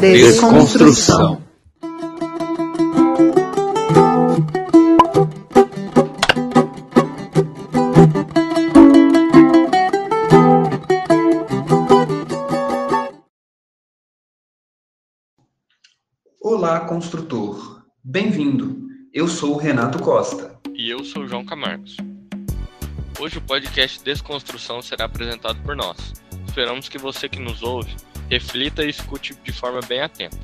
Desconstrução. Olá, construtor. Bem-vindo. Eu sou o Renato Costa. E eu sou o João Camargos. Hoje o podcast Desconstrução será apresentado por nós. Esperamos que você que nos ouve reflita e escute de forma bem atenta.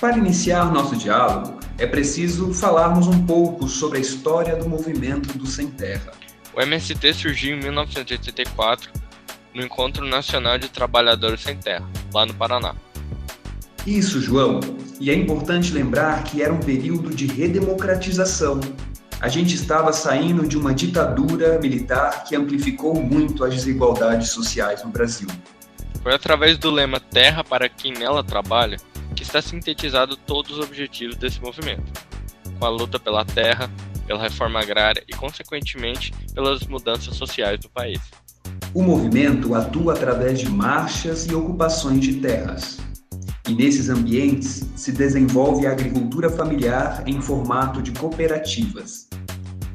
Para iniciar nosso diálogo, é preciso falarmos um pouco sobre a história do movimento do Sem Terra. O MST surgiu em 1984 no Encontro Nacional de Trabalhadores Sem Terra, lá no Paraná. Isso, João. E é importante lembrar que era um período de redemocratização. A gente estava saindo de uma ditadura militar que amplificou muito as desigualdades sociais no Brasil. Foi através do lema Terra para quem nela trabalha que está sintetizado todos os objetivos desse movimento, com a luta pela terra, pela reforma agrária e, consequentemente, pelas mudanças sociais do país. O movimento atua através de marchas e ocupações de terras. E nesses ambientes se desenvolve a agricultura familiar em formato de cooperativas.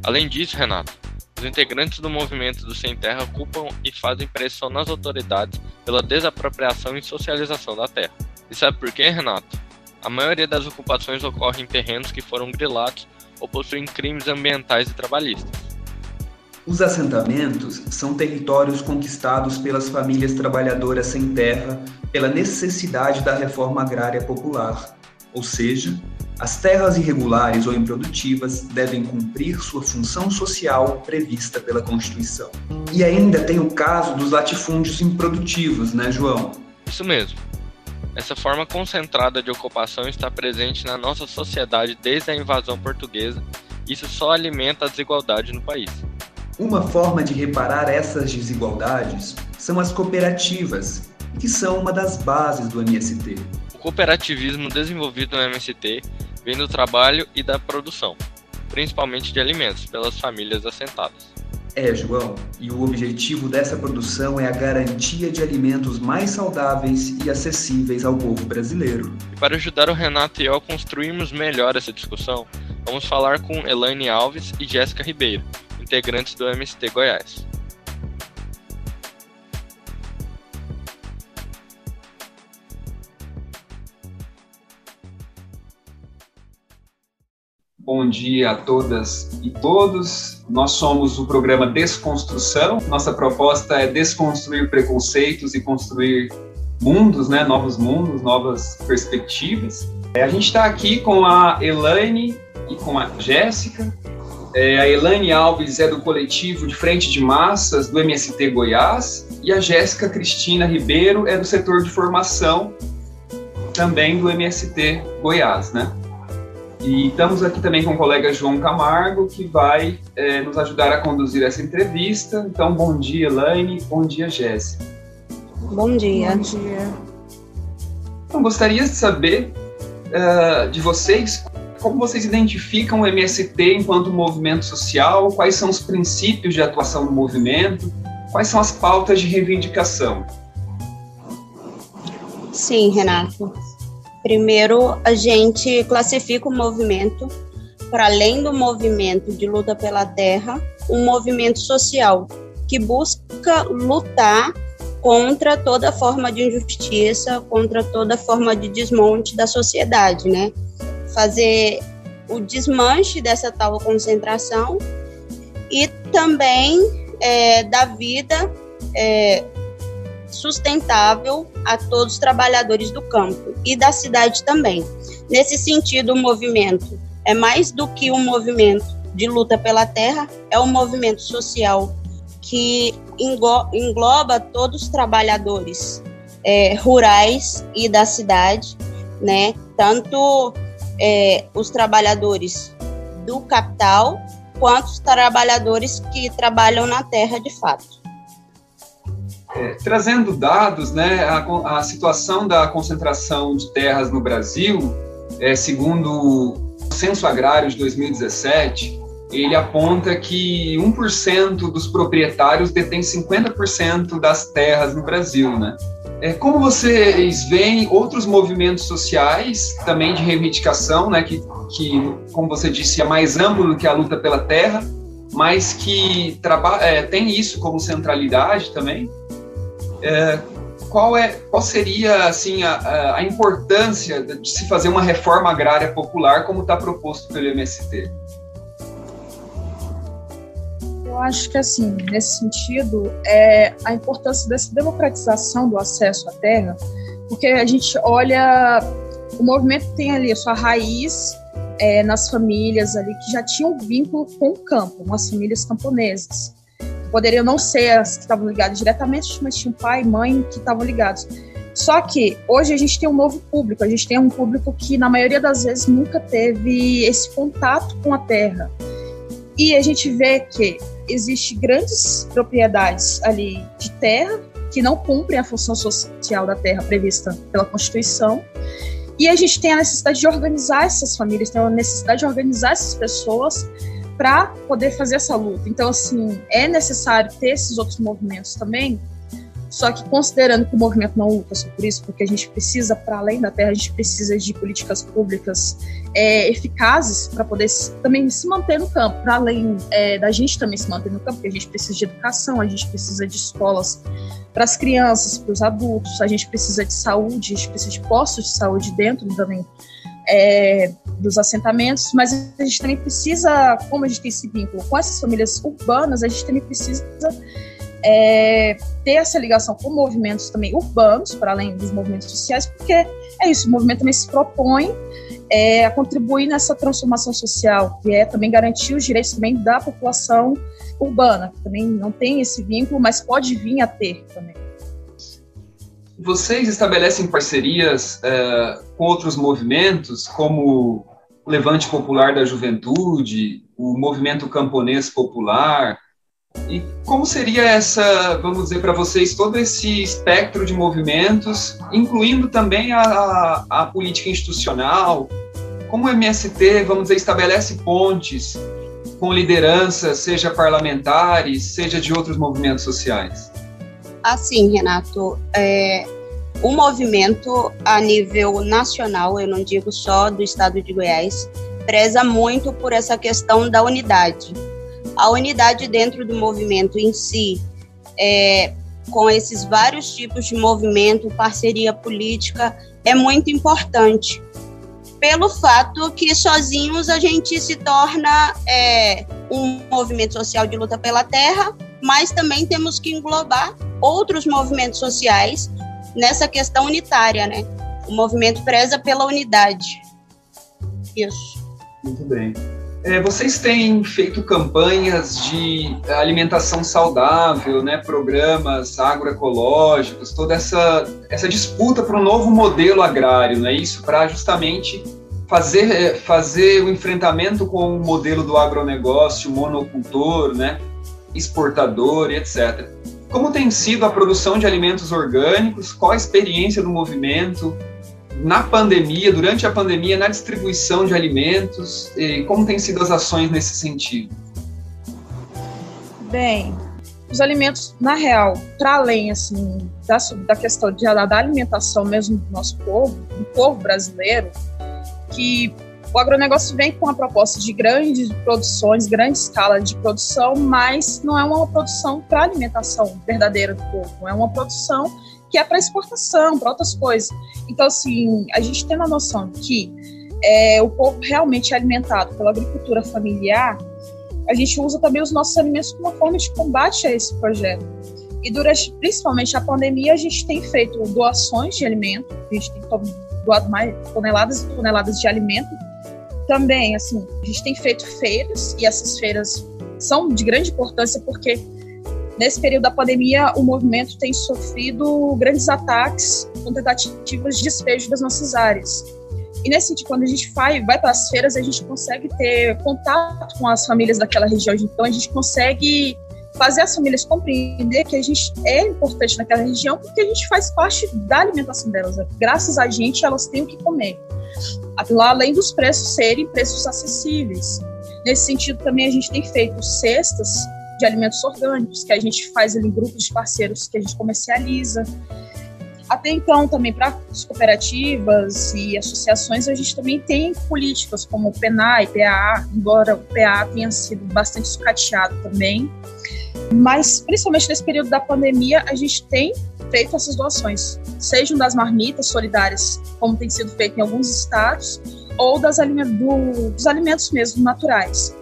Além disso, Renato, os integrantes do movimento do Sem Terra ocupam e fazem pressão nas autoridades pela desapropriação e socialização da terra. E sabe por quê, Renato? A maioria das ocupações ocorre em terrenos que foram grilados ou possuem crimes ambientais e trabalhistas. Os assentamentos são territórios conquistados pelas famílias trabalhadoras sem terra pela necessidade da reforma agrária popular, ou seja, as terras irregulares ou improdutivas devem cumprir sua função social prevista pela Constituição. E ainda tem o caso dos latifúndios improdutivos, né, João? Isso mesmo. Essa forma concentrada de ocupação está presente na nossa sociedade desde a invasão portuguesa. Isso só alimenta a desigualdade no país. Uma forma de reparar essas desigualdades são as cooperativas, que são uma das bases do MST. O cooperativismo desenvolvido no MST vem do trabalho e da produção, principalmente de alimentos, pelas famílias assentadas. É, João, e o objetivo dessa produção é a garantia de alimentos mais saudáveis e acessíveis ao povo brasileiro. E para ajudar o Renato e eu a construirmos melhor essa discussão, vamos falar com Elaine Alves e Jéssica Ribeiro, integrantes do MST Goiás. Bom dia a todas e todos. Nós somos o programa Desconstrução. Nossa proposta é desconstruir preconceitos e construir mundos, né? novos mundos, novas perspectivas. É, a gente está aqui com a Elaine e com a Jéssica. É, a Elaine Alves é do coletivo de Frente de Massas do MST Goiás e a Jéssica Cristina Ribeiro é do setor de formação também do MST Goiás, né? E estamos aqui também com o colega João Camargo, que vai é, nos ajudar a conduzir essa entrevista. Então, bom dia, Elaine. Bom dia, Jéssica. Bom dia. Bom dia. Então, gostaria de saber uh, de vocês como vocês identificam o MST enquanto movimento social, quais são os princípios de atuação do movimento, quais são as pautas de reivindicação. Sim, Renato. Primeiro, a gente classifica o movimento, para além do movimento de luta pela terra, um movimento social que busca lutar contra toda forma de injustiça, contra toda forma de desmonte da sociedade, né? Fazer o desmanche dessa tal concentração e também é, da vida é, sustentável a todos os trabalhadores do campo e da cidade também. Nesse sentido, o movimento é mais do que um movimento de luta pela terra, é um movimento social que engloba todos os trabalhadores é, rurais e da cidade, né? Tanto é, os trabalhadores do capital quanto os trabalhadores que trabalham na terra de fato. É, trazendo dados, né, a, a, situação da concentração de terras no Brasil, é, segundo o Censo Agrário de 2017, ele aponta que 1% dos proprietários detém 50% das terras no Brasil, né? É, como vocês veem outros movimentos sociais também de reivindicação, né, que, que, como você disse, é mais amplo do que a luta pela terra, mas que é, tem isso como centralidade também? É, qual, é, qual seria assim, a, a importância de se fazer uma reforma agrária popular como está proposto pelo MST? Eu acho que, assim, nesse sentido, é a importância dessa democratização do acesso à terra, porque a gente olha, o movimento tem ali a sua raiz é, nas famílias ali que já tinham vínculo com o campo, com as famílias camponesas. Poderiam não ser as que estavam ligadas diretamente, mas tinham pai e mãe que estavam ligados. Só que hoje a gente tem um novo público, a gente tem um público que, na maioria das vezes, nunca teve esse contato com a terra. E a gente vê que existe grandes propriedades ali de terra que não cumprem a função social da terra prevista pela Constituição. E a gente tem a necessidade de organizar essas famílias, tem a necessidade de organizar essas pessoas para poder fazer essa luta. Então, assim, é necessário ter esses outros movimentos também só que considerando que o movimento não luta só por isso, porque a gente precisa, para além da terra, a gente precisa de políticas públicas é, eficazes para poder também se manter no campo, para além é, da gente também se manter no campo, porque a gente precisa de educação, a gente precisa de escolas para as crianças, para os adultos, a gente precisa de saúde, a gente precisa de postos de saúde dentro também é, dos assentamentos, mas a gente também precisa, como a gente tem esse vínculo com essas famílias urbanas, a gente também precisa é, ter essa ligação com movimentos também urbanos, para além dos movimentos sociais, porque é isso, o movimento também se propõe é, a contribuir nessa transformação social, que é também garantir os direitos também da população urbana, que também não tem esse vínculo, mas pode vir a ter também. Vocês estabelecem parcerias é, com outros movimentos, como o Levante Popular da Juventude, o Movimento Camponês Popular, e como seria essa, vamos dizer para vocês, todo esse espectro de movimentos, incluindo também a, a, política institucional? Como o MST, vamos dizer, estabelece pontes com lideranças, seja parlamentares, seja de outros movimentos sociais? Assim, Renato, é, o movimento a nível nacional, eu não digo só do estado de Goiás, preza muito por essa questão da unidade a unidade dentro do movimento em si, é, com esses vários tipos de movimento, parceria política, é muito importante. Pelo fato que sozinhos a gente se torna é, um movimento social de luta pela terra, mas também temos que englobar outros movimentos sociais nessa questão unitária, né? O movimento preza pela unidade. Isso. Muito bem. É, vocês têm feito campanhas de alimentação saudável, né, programas agroecológicos, toda essa, essa disputa para um novo modelo agrário, né, isso para justamente fazer, é, fazer o enfrentamento com o modelo do agronegócio, monocultor, né, exportador etc. Como tem sido a produção de alimentos orgânicos? Qual a experiência do movimento? na pandemia, durante a pandemia, na distribuição de alimentos? Como têm sido as ações nesse sentido? Bem, os alimentos, na real, para além assim da, da questão de, da alimentação mesmo do nosso povo, do povo brasileiro, que o agronegócio vem com a proposta de grandes produções, grande escala de produção, mas não é uma produção para alimentação verdadeira do povo, é uma produção que é para exportação, para outras coisas. Então, assim, a gente tem a noção que é, o povo realmente é alimentado pela agricultura familiar, a gente usa também os nossos alimentos como uma forma de combate a esse projeto. E durante, principalmente a pandemia, a gente tem feito doações de alimento, a gente tem doado mais toneladas e toneladas de alimento. Também, assim, a gente tem feito feiras, e essas feiras são de grande importância porque Nesse período da pandemia, o movimento tem sofrido grandes ataques com tentativas de despejo das nossas áreas. E nesse sentido, quando a gente vai, vai para as feiras, a gente consegue ter contato com as famílias daquela região. Então, a gente consegue fazer as famílias compreender que a gente é importante naquela região porque a gente faz parte da alimentação delas. Graças a gente, elas têm o que comer. Lá, além dos preços serem preços acessíveis. Nesse sentido, também a gente tem feito cestas de alimentos orgânicos, que a gente faz ali em grupos de parceiros que a gente comercializa. Até então, também para as cooperativas e associações, a gente também tem políticas como o PENAI, PAA, embora o PAA tenha sido bastante sucateado também. Mas, principalmente nesse período da pandemia, a gente tem feito essas doações, sejam das marmitas solidárias, como tem sido feito em alguns estados, ou das, do, dos alimentos mesmo naturais.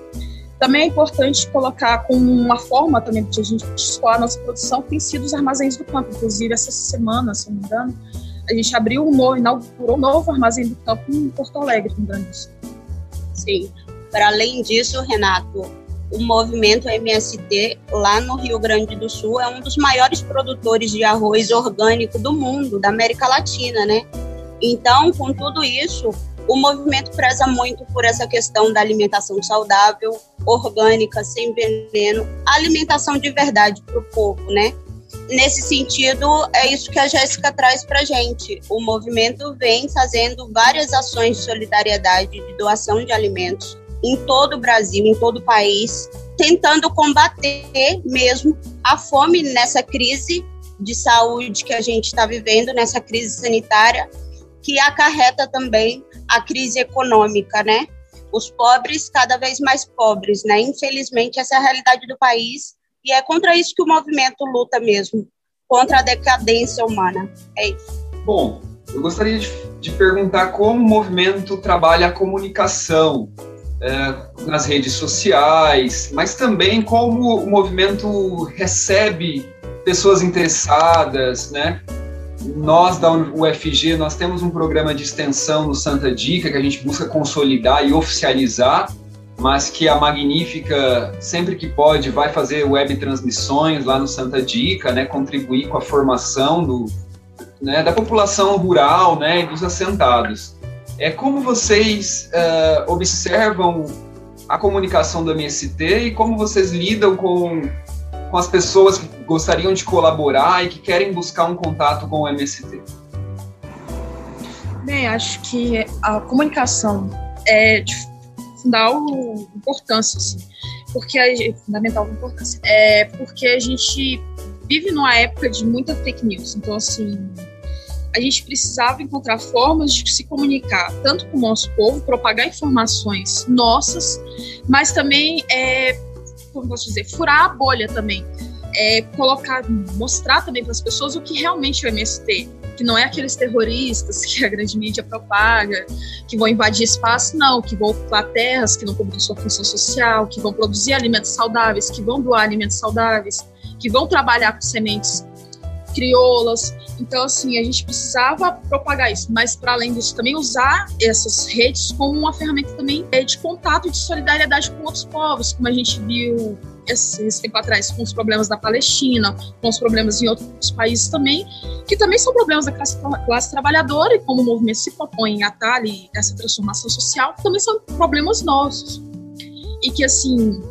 Também é importante colocar como uma forma também de a gente escoar a nossa produção, tem sido os armazéns do campo. Inclusive, essa semana, se não me engano, a gente abriu um novo, inaugurou um novo armazém do campo em Porto Alegre, no Grande Sim. Para além disso, Renato, o movimento MST lá no Rio Grande do Sul é um dos maiores produtores de arroz orgânico do mundo, da América Latina, né? Então, com tudo isso, o movimento preza muito por essa questão da alimentação saudável, orgânica, sem veneno, alimentação de verdade para o povo, né? Nesse sentido, é isso que a Jéssica traz para gente. O movimento vem fazendo várias ações de solidariedade, de doação de alimentos em todo o Brasil, em todo o país, tentando combater mesmo a fome nessa crise de saúde que a gente está vivendo, nessa crise sanitária, que acarreta também a crise econômica, né? Os pobres cada vez mais pobres, né? Infelizmente, essa é a realidade do país e é contra isso que o movimento luta mesmo, contra a decadência humana. É isso. Bom, eu gostaria de, de perguntar como o movimento trabalha a comunicação é, nas redes sociais, mas também como o movimento recebe pessoas interessadas, né? Nós da UFG, nós temos um programa de extensão no Santa Dica que a gente busca consolidar e oficializar, mas que a Magnífica, sempre que pode, vai fazer web transmissões lá no Santa Dica, né, contribuir com a formação do, né, da população rural né, e dos assentados. É como vocês uh, observam a comunicação do MST e como vocês lidam com com as pessoas que gostariam de colaborar e que querem buscar um contato com o MST? Bem, acho que a comunicação é de fundamental importância, assim, porque é fundamental importância, é porque a gente vive numa época de muita fake news, então assim a gente precisava encontrar formas de se comunicar tanto com o nosso povo, propagar informações nossas, mas também é, como posso dizer, furar a bolha também. É, colocar, mostrar também para as pessoas o que realmente é o MST, que não é aqueles terroristas que a grande mídia propaga, que vão invadir espaço, não, que vão ocupar terras que não cumprem sua função social, que vão produzir alimentos saudáveis, que vão doar alimentos saudáveis, que vão trabalhar com sementes crioulas. Então, assim, a gente precisava propagar isso, mas para além disso, também usar essas redes como uma ferramenta também de contato e de solidariedade com outros povos, como a gente viu esse, tempo atrás com os problemas da Palestina, com os problemas em outros países também, que também são problemas da classe, classe trabalhadora e como o movimento se propõe em atalho essa transformação social, também são problemas nossos. E que, assim,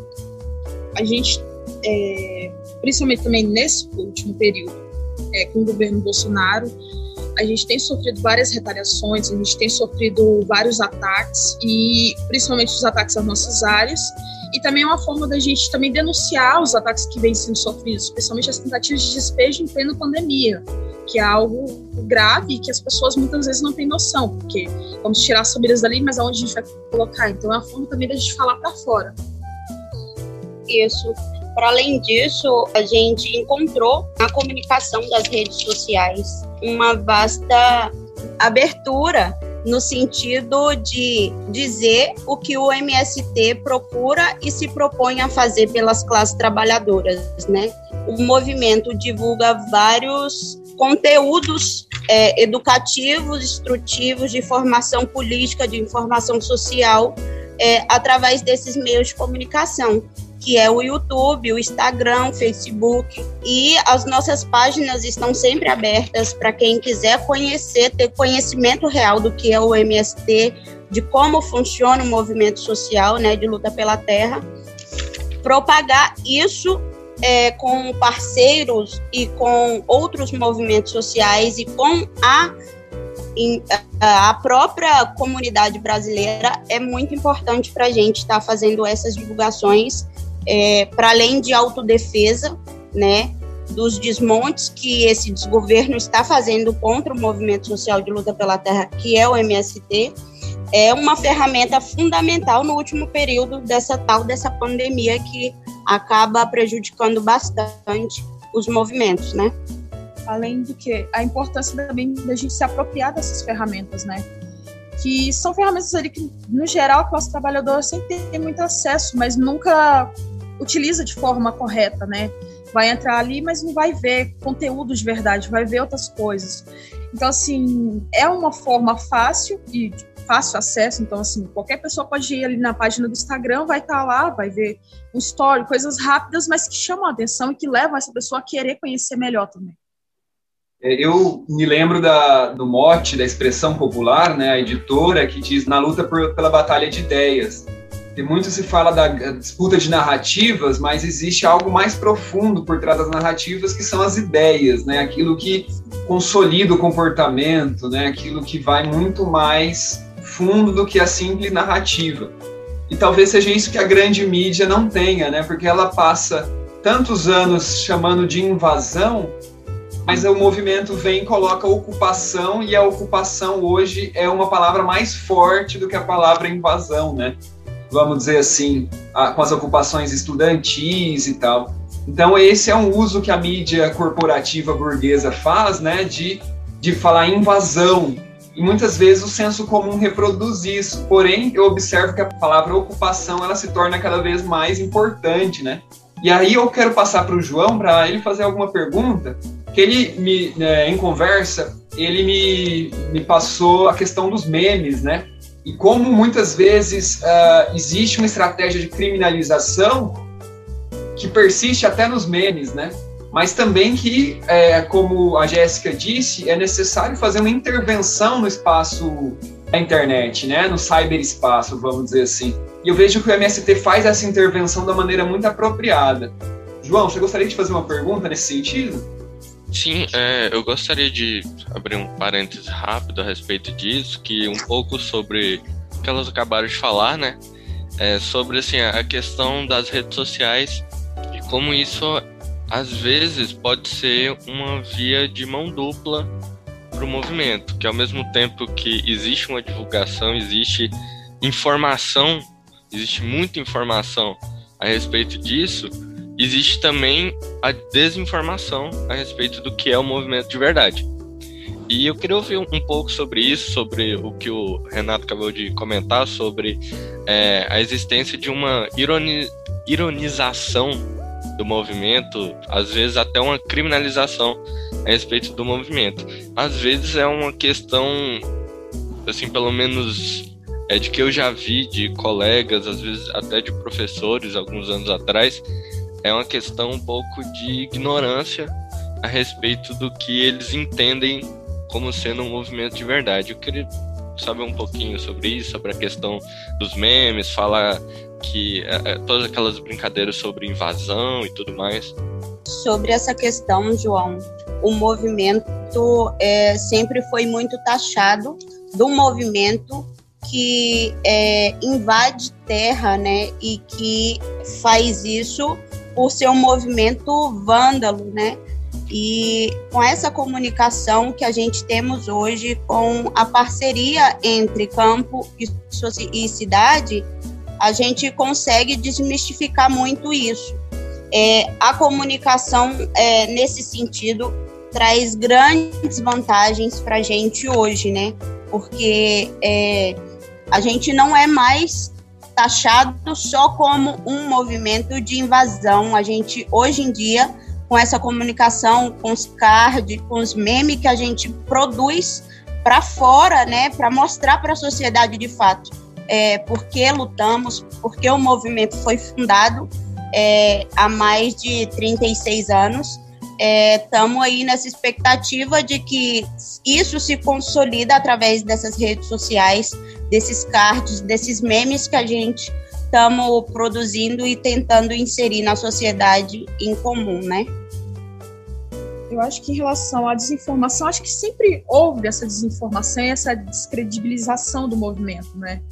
a gente, é, principalmente também nesse último período, é, com o governo Bolsonaro. A gente tem sofrido várias retaliações, a gente tem sofrido vários ataques, e principalmente os ataques às nossas áreas. E também é uma forma da gente também denunciar os ataques que vêm sendo sofridos, especialmente as tentativas de despejo em plena pandemia, que é algo grave que as pessoas muitas vezes não têm noção, porque vamos tirar as famílias dali, mas aonde a gente vai colocar? Então é uma forma também da gente falar para fora. Isso. Para além disso, a gente encontrou na comunicação das redes sociais uma vasta abertura no sentido de dizer o que o MST procura e se propõe a fazer pelas classes trabalhadoras, né? O movimento divulga vários conteúdos é, educativos, instrutivos, de formação política, de informação social, é, através desses meios de comunicação que é o YouTube, o Instagram, o Facebook. E as nossas páginas estão sempre abertas para quem quiser conhecer, ter conhecimento real do que é o MST, de como funciona o movimento social né, de luta pela terra. Propagar isso é, com parceiros e com outros movimentos sociais e com a a própria comunidade brasileira é muito importante para a gente estar tá fazendo essas divulgações, é, para além de autodefesa, né, dos desmontes que esse desgoverno está fazendo contra o movimento social de luta pela terra, que é o MST, é uma ferramenta fundamental no último período dessa tal dessa pandemia que acaba prejudicando bastante os movimentos, né? Além do que a importância também da gente se apropriar dessas ferramentas, né? Que são ferramentas ali que, no geral, a classe trabalhadora sempre tem muito acesso, mas nunca utiliza de forma correta, né? Vai entrar ali, mas não vai ver conteúdo de verdade, vai ver outras coisas. Então, assim, é uma forma fácil e fácil acesso, então assim, qualquer pessoa pode ir ali na página do Instagram, vai estar tá lá, vai ver um story, coisas rápidas, mas que chamam a atenção e que levam essa pessoa a querer conhecer melhor também. É, eu me lembro da, do mote, da expressão popular, né, a editora, que diz na luta por, pela batalha de ideias. Tem muito se fala da disputa de narrativas, mas existe algo mais profundo por trás das narrativas, que são as ideias, né, aquilo que consolida o comportamento, né, aquilo que vai muito mais fundo do que a simples narrativa. E talvez seja isso que a grande mídia não tenha, né? Porque ela passa tantos anos chamando de invasão, mas o movimento vem e coloca ocupação, e a ocupação hoje é uma palavra mais forte do que a palavra invasão, né? Vamos dizer assim, com as ocupações estudantis e tal. Então, esse é um uso que a mídia corporativa burguesa faz, né, de, de falar invasão, e muitas vezes o senso comum reproduz isso. Porém, eu observo que a palavra ocupação ela se torna cada vez mais importante, né? E aí eu quero passar para o João para ele fazer alguma pergunta, que ele me, né, em conversa, ele me, me passou a questão dos memes, né? E como muitas vezes uh, existe uma estratégia de criminalização que persiste até nos memes, né? mas também que, é, como a Jéssica disse, é necessário fazer uma intervenção no espaço da internet, né, no cyberespaço, vamos dizer assim. E eu vejo que o MST faz essa intervenção da maneira muito apropriada. João, você gostaria de fazer uma pergunta nesse sentido? Sim, é, eu gostaria de abrir um parêntese rápido a respeito disso, que um pouco sobre o que elas acabaram de falar, né? É, sobre assim, a questão das redes sociais e como isso às vezes pode ser uma via de mão dupla para o movimento, que ao mesmo tempo que existe uma divulgação, existe informação, existe muita informação a respeito disso, existe também a desinformação a respeito do que é o movimento de verdade. E eu queria ouvir um pouco sobre isso, sobre o que o Renato acabou de comentar, sobre é, a existência de uma ironi ironização do movimento, às vezes até uma criminalização a respeito do movimento. Às vezes é uma questão, assim, pelo menos é de que eu já vi de colegas, às vezes até de professores, alguns anos atrás, é uma questão um pouco de ignorância a respeito do que eles entendem como sendo um movimento de verdade. Eu queria saber um pouquinho sobre isso, sobre a questão dos memes, falar que é, é, todas aquelas brincadeiras sobre invasão e tudo mais. Sobre essa questão, João, o movimento é, sempre foi muito taxado do movimento que é, invade terra, né, e que faz isso por ser um movimento vândalo, né, e com essa comunicação que a gente temos hoje com a parceria entre campo e, cidade, a gente consegue desmistificar muito isso. É, a comunicação, é, nesse sentido, traz grandes vantagens para a gente hoje, né? Porque é, a gente não é mais taxado só como um movimento de invasão. A gente, hoje em dia, com essa comunicação, com os cards, com os memes que a gente produz para fora, né? Para mostrar para a sociedade de fato é, por que lutamos, porque o movimento foi fundado é, há mais de 36 anos. Estamos é, aí nessa expectativa de que isso se consolida através dessas redes sociais, desses cards, desses memes que a gente estamos produzindo e tentando inserir na sociedade em comum, né? Eu acho que em relação à desinformação, acho que sempre houve essa desinformação essa descredibilização do movimento, né?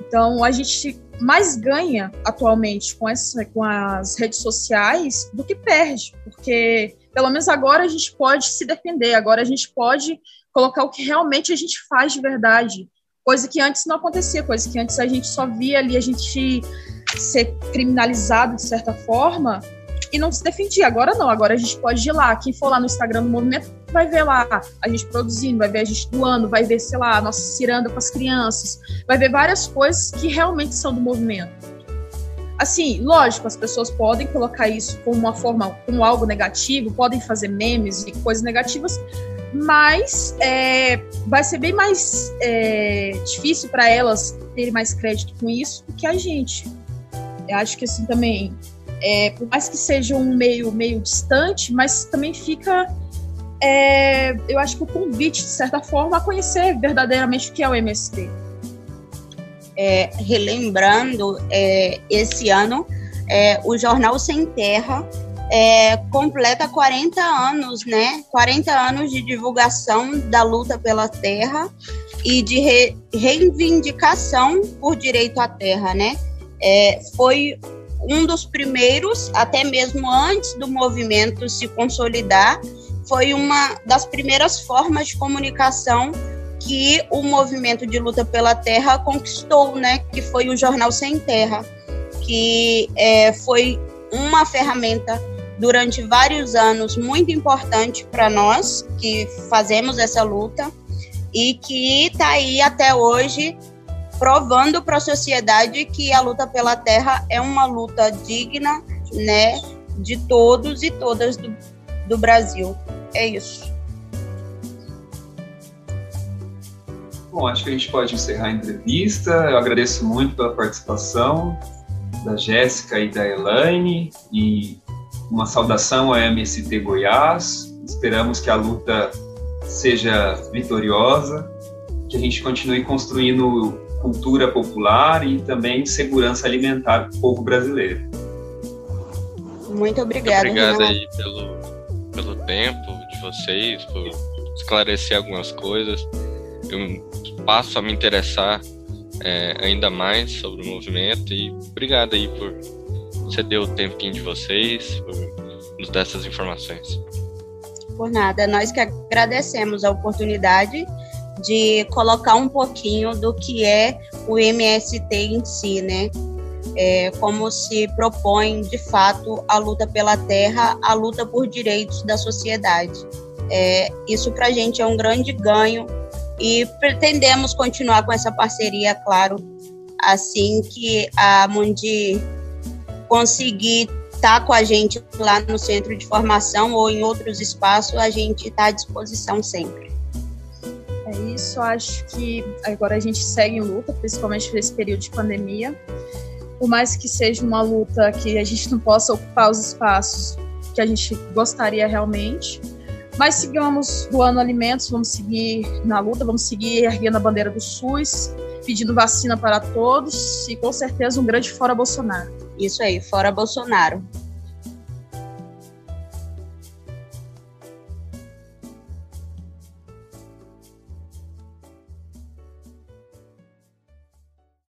Então, a gente mais ganha atualmente com, essa, com as redes sociais do que perde, porque pelo menos agora a gente pode se defender, agora a gente pode colocar o que realmente a gente faz de verdade, coisa que antes não acontecia, coisa que antes a gente só via ali a gente ser criminalizado de certa forma e não se defendia. Agora não, agora a gente pode ir lá. Quem for lá no Instagram do movimento vai ver lá a gente produzindo, vai ver a gente doando, vai ver, sei lá, a nossa ciranda com as crianças, vai ver várias coisas que realmente são do movimento. Assim, lógico, as pessoas podem colocar isso como uma forma, como algo negativo, podem fazer memes e coisas negativas, mas é, vai ser bem mais é, difícil para elas terem mais crédito com isso do que a gente. Eu acho que assim também é, por mais que seja um meio meio distante, mas também fica, é, eu acho que o convite, de certa forma, a conhecer verdadeiramente o que é o MST. É, relembrando, é, esse ano, é, o Jornal Sem Terra é, completa 40 anos, né? 40 anos de divulgação da luta pela terra e de re, reivindicação por direito à terra, né? É, foi um dos primeiros, até mesmo antes do movimento se consolidar, foi uma das primeiras formas de comunicação que o movimento de luta pela terra conquistou, né? Que foi o Jornal Sem Terra, que é, foi uma ferramenta durante vários anos muito importante para nós que fazemos essa luta e que está aí até hoje provando para a sociedade que a luta pela terra é uma luta digna, né, de todos e todas do, do Brasil. É isso. Bom, acho que a gente pode encerrar a entrevista. Eu agradeço muito pela participação da Jéssica e da Elaine e uma saudação ao MST Goiás. Esperamos que a luta seja vitoriosa, que a gente continue construindo cultura popular e também segurança alimentar do povo brasileiro. Muito obrigada. Obrigado aí pelo, pelo tempo vocês, por esclarecer algumas coisas. Eu passo a me interessar é, ainda mais sobre o movimento e obrigado aí por ceder o tempinho de vocês, por nos dar essas informações. Por nada, nós que agradecemos a oportunidade de colocar um pouquinho do que é o MST em si, né? É, como se propõe de fato a luta pela terra, a luta por direitos da sociedade. É, isso para a gente é um grande ganho e pretendemos continuar com essa parceria, claro, assim que a Mundi conseguir estar tá com a gente lá no centro de formação ou em outros espaços, a gente está à disposição sempre. É isso, acho que agora a gente segue em luta, principalmente nesse período de pandemia. Por mais que seja uma luta que a gente não possa ocupar os espaços que a gente gostaria realmente, mas sigamos doando alimentos, vamos seguir na luta, vamos seguir erguendo a bandeira do SUS, pedindo vacina para todos e com certeza um grande fora Bolsonaro. Isso aí, fora Bolsonaro.